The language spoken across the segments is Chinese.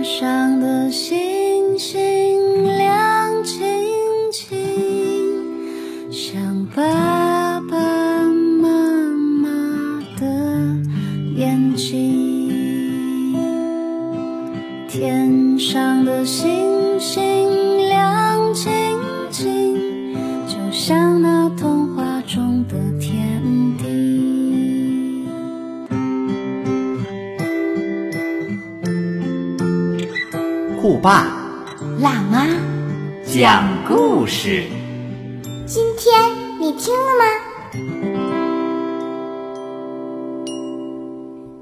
天上的星星。爸辣妈，讲故事。今天你听了吗？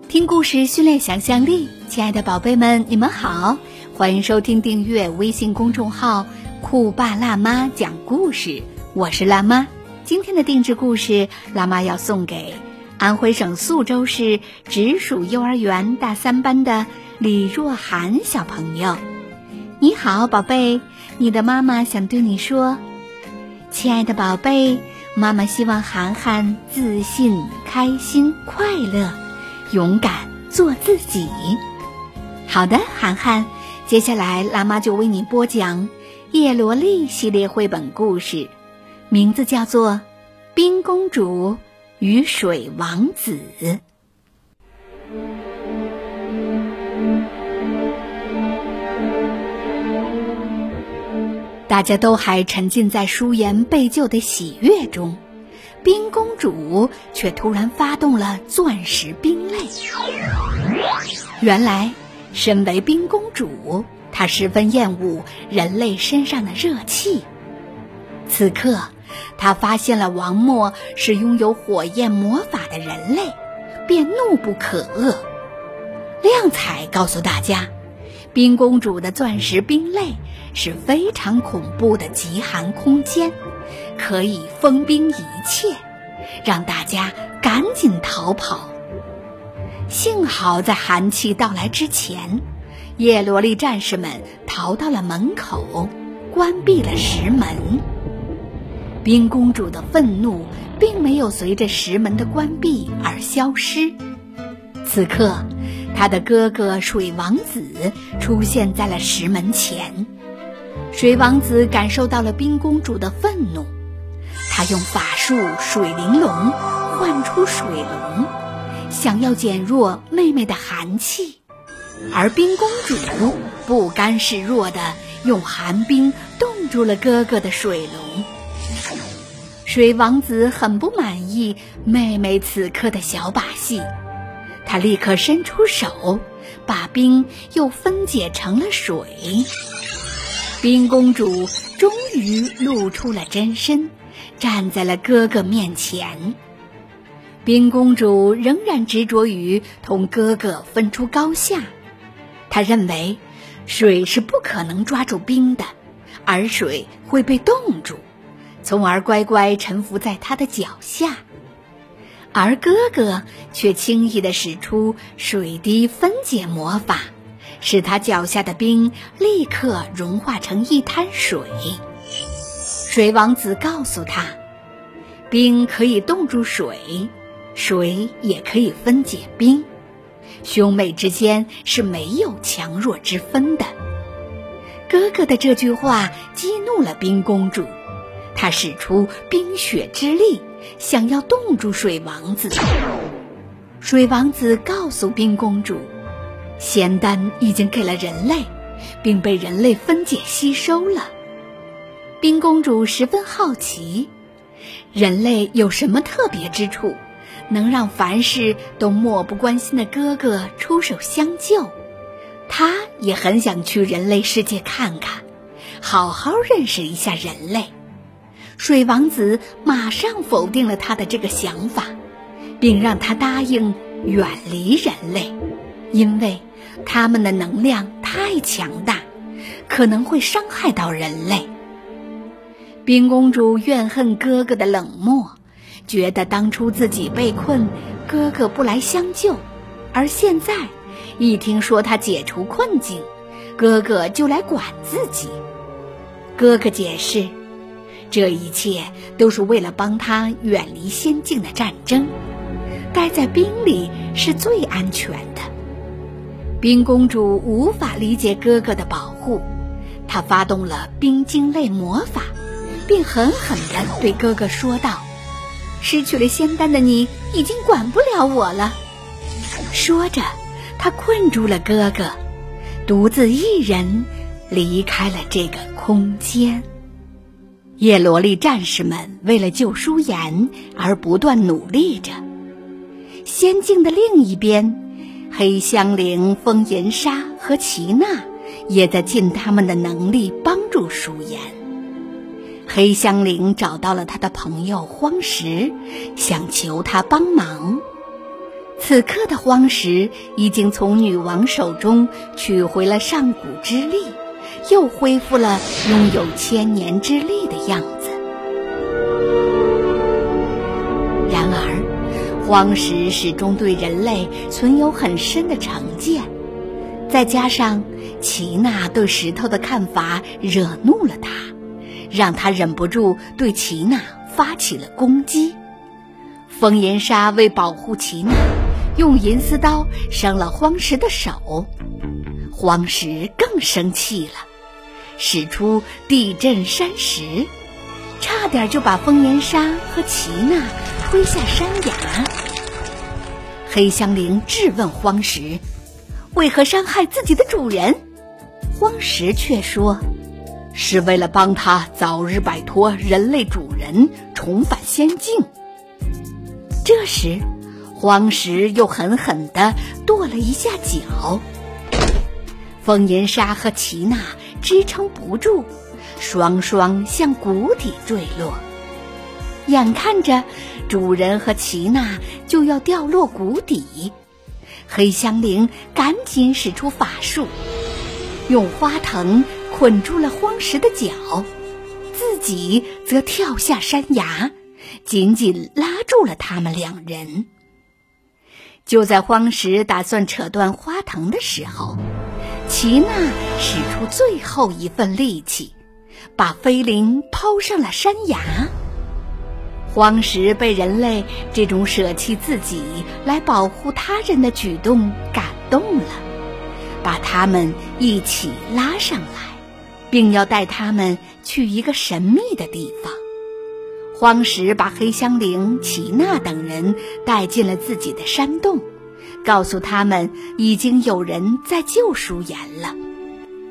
听故事训练想象力，亲爱的宝贝们，你们好，欢迎收听订阅微信公众号“酷爸辣妈讲故事”，我是辣妈。今天的定制故事，辣妈要送给安徽省宿州市直属幼儿园大三班的李若涵小朋友。你好，宝贝，你的妈妈想对你说，亲爱的宝贝，妈妈希望涵涵自信、开心、快乐。勇敢做自己。好的，涵涵，接下来辣妈就为你播讲《叶罗丽》系列绘本故事，名字叫做《冰公主与水王子》。大家都还沉浸在书言背旧的喜悦中。冰公主却突然发动了钻石冰泪。原来，身为冰公主，她十分厌恶人类身上的热气。此刻，她发现了王默是拥有火焰魔法的人类，便怒不可遏。亮彩告诉大家，冰公主的钻石冰泪是非常恐怖的极寒空间。可以封冰一切，让大家赶紧逃跑。幸好在寒气到来之前，叶罗丽战士们逃到了门口，关闭了石门。冰公主的愤怒并没有随着石门的关闭而消失。此刻，他的哥哥水王子出现在了石门前。水王子感受到了冰公主的愤怒。他用法术水玲珑唤出水龙，想要减弱妹妹的寒气，而冰公主不甘示弱的用寒冰冻住了哥哥的水龙。水王子很不满意妹妹此刻的小把戏，他立刻伸出手，把冰又分解成了水。冰公主终于露出了真身。站在了哥哥面前，冰公主仍然执着于同哥哥分出高下。她认为，水是不可能抓住冰的，而水会被冻住，从而乖乖臣服在他的脚下。而哥哥却轻易地使出水滴分解魔法，使他脚下的冰立刻融化成一滩水。水王子告诉他：“冰可以冻住水，水也可以分解冰，兄妹之间是没有强弱之分的。”哥哥的这句话激怒了冰公主，她使出冰雪之力，想要冻住水王子。水王子告诉冰公主：“仙丹已经给了人类，并被人类分解吸收了。”冰公主十分好奇，人类有什么特别之处，能让凡事都漠不关心的哥哥出手相救？她也很想去人类世界看看，好好认识一下人类。水王子马上否定了他的这个想法，并让他答应远离人类，因为他们的能量太强大，可能会伤害到人类。冰公主怨恨哥哥的冷漠，觉得当初自己被困，哥哥不来相救，而现在一听说他解除困境，哥哥就来管自己。哥哥解释，这一切都是为了帮他远离仙境的战争，待在冰里是最安全的。冰公主无法理解哥哥的保护，她发动了冰晶类魔法，并狠狠地对哥哥说道：“失去了仙丹的你已经管不了我了。”说着，她困住了哥哥，独自一人离开了这个空间。叶罗丽战士们为了救舒颜而不断努力着。仙境的另一边。黑香菱、风银沙和齐娜也在尽他们的能力帮助舒颜。黑香菱找到了他的朋友荒石，想求他帮忙。此刻的荒石已经从女王手中取回了上古之力，又恢复了拥有千年之力的样子。然而。荒石始终对人类存有很深的成见，再加上齐娜对石头的看法惹怒了他，让他忍不住对齐娜发起了攻击。风岩沙为保护齐娜，用银丝刀伤了荒石的手，荒石更生气了，使出地震山石，差点就把风岩沙和齐娜。推下山崖，黑香菱质问荒石：“为何伤害自己的主人？”荒石却说：“是为了帮他早日摆脱人类主人，重返仙境。”这时，荒石又狠狠地跺了一下脚，风银沙和齐娜支撑不住，双双向谷底坠落。眼看着主人和齐娜就要掉落谷底，黑香菱赶紧使出法术，用花藤捆住了荒石的脚，自己则跳下山崖，紧紧拉住了他们两人。就在荒石打算扯断花藤的时候，齐娜使出最后一份力气，把菲灵抛上了山崖。荒石被人类这种舍弃自己来保护他人的举动感动了，把他们一起拉上来，并要带他们去一个神秘的地方。荒石把黑香菱、齐娜等人带进了自己的山洞，告诉他们已经有人在救舒颜了。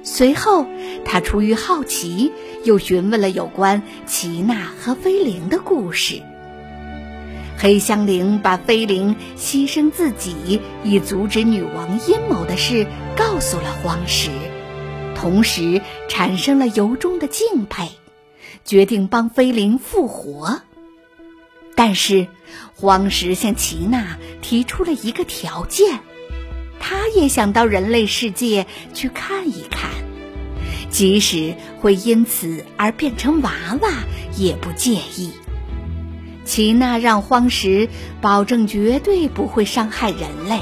随后，他出于好奇，又询问了有关齐娜和菲灵的故事。黑香菱把菲灵牺牲自己以阻止女王阴谋的事告诉了荒石，同时产生了由衷的敬佩，决定帮菲灵复活。但是，荒石向齐娜提出了一个条件。他也想到人类世界去看一看，即使会因此而变成娃娃，也不介意。齐娜让荒石保证绝对不会伤害人类，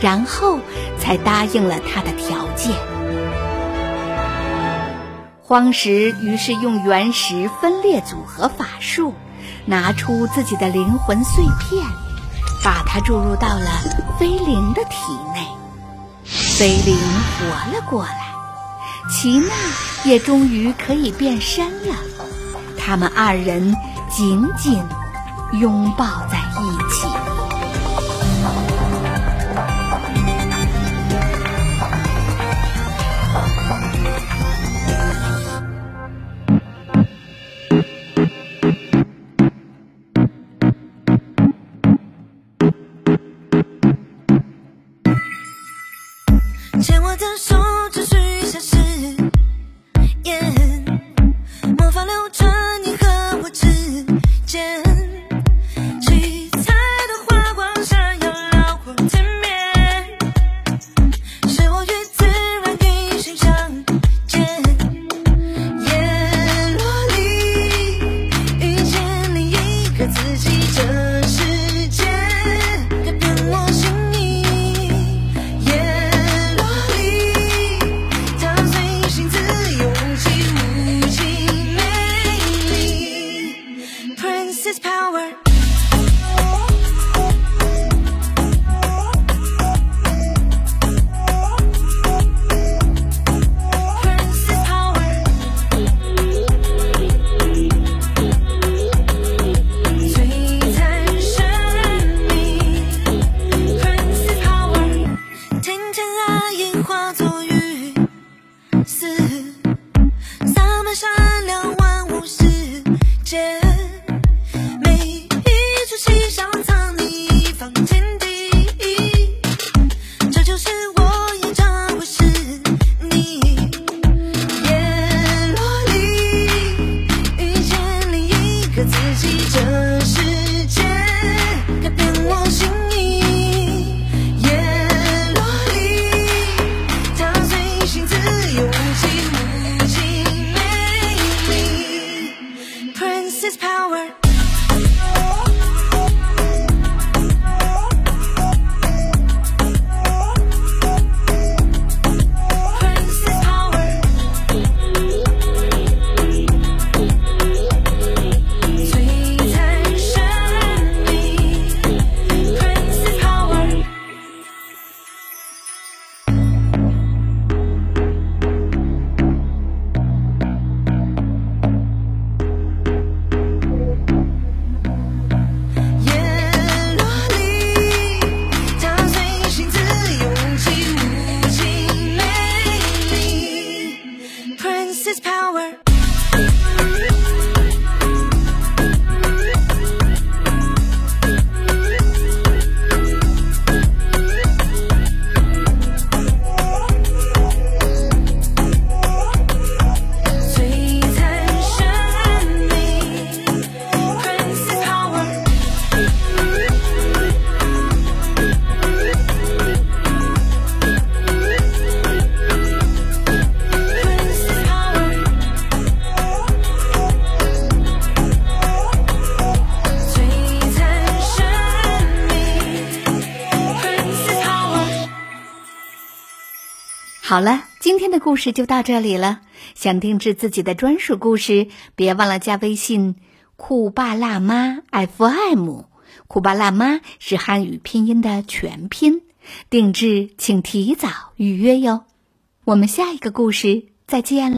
然后才答应了他的条件。荒石于是用原石分裂组合法术，拿出自己的灵魂碎片。把它注入到了菲灵的体内，菲灵活了过来，齐娜也终于可以变身了。他们二人紧紧拥抱在一起。的手。好了，今天的故事就到这里了。想定制自己的专属故事，别忘了加微信“酷爸辣妈 FM”。酷爸辣妈是汉语拼音的全拼，定制请提早预约哟。我们下一个故事再见了。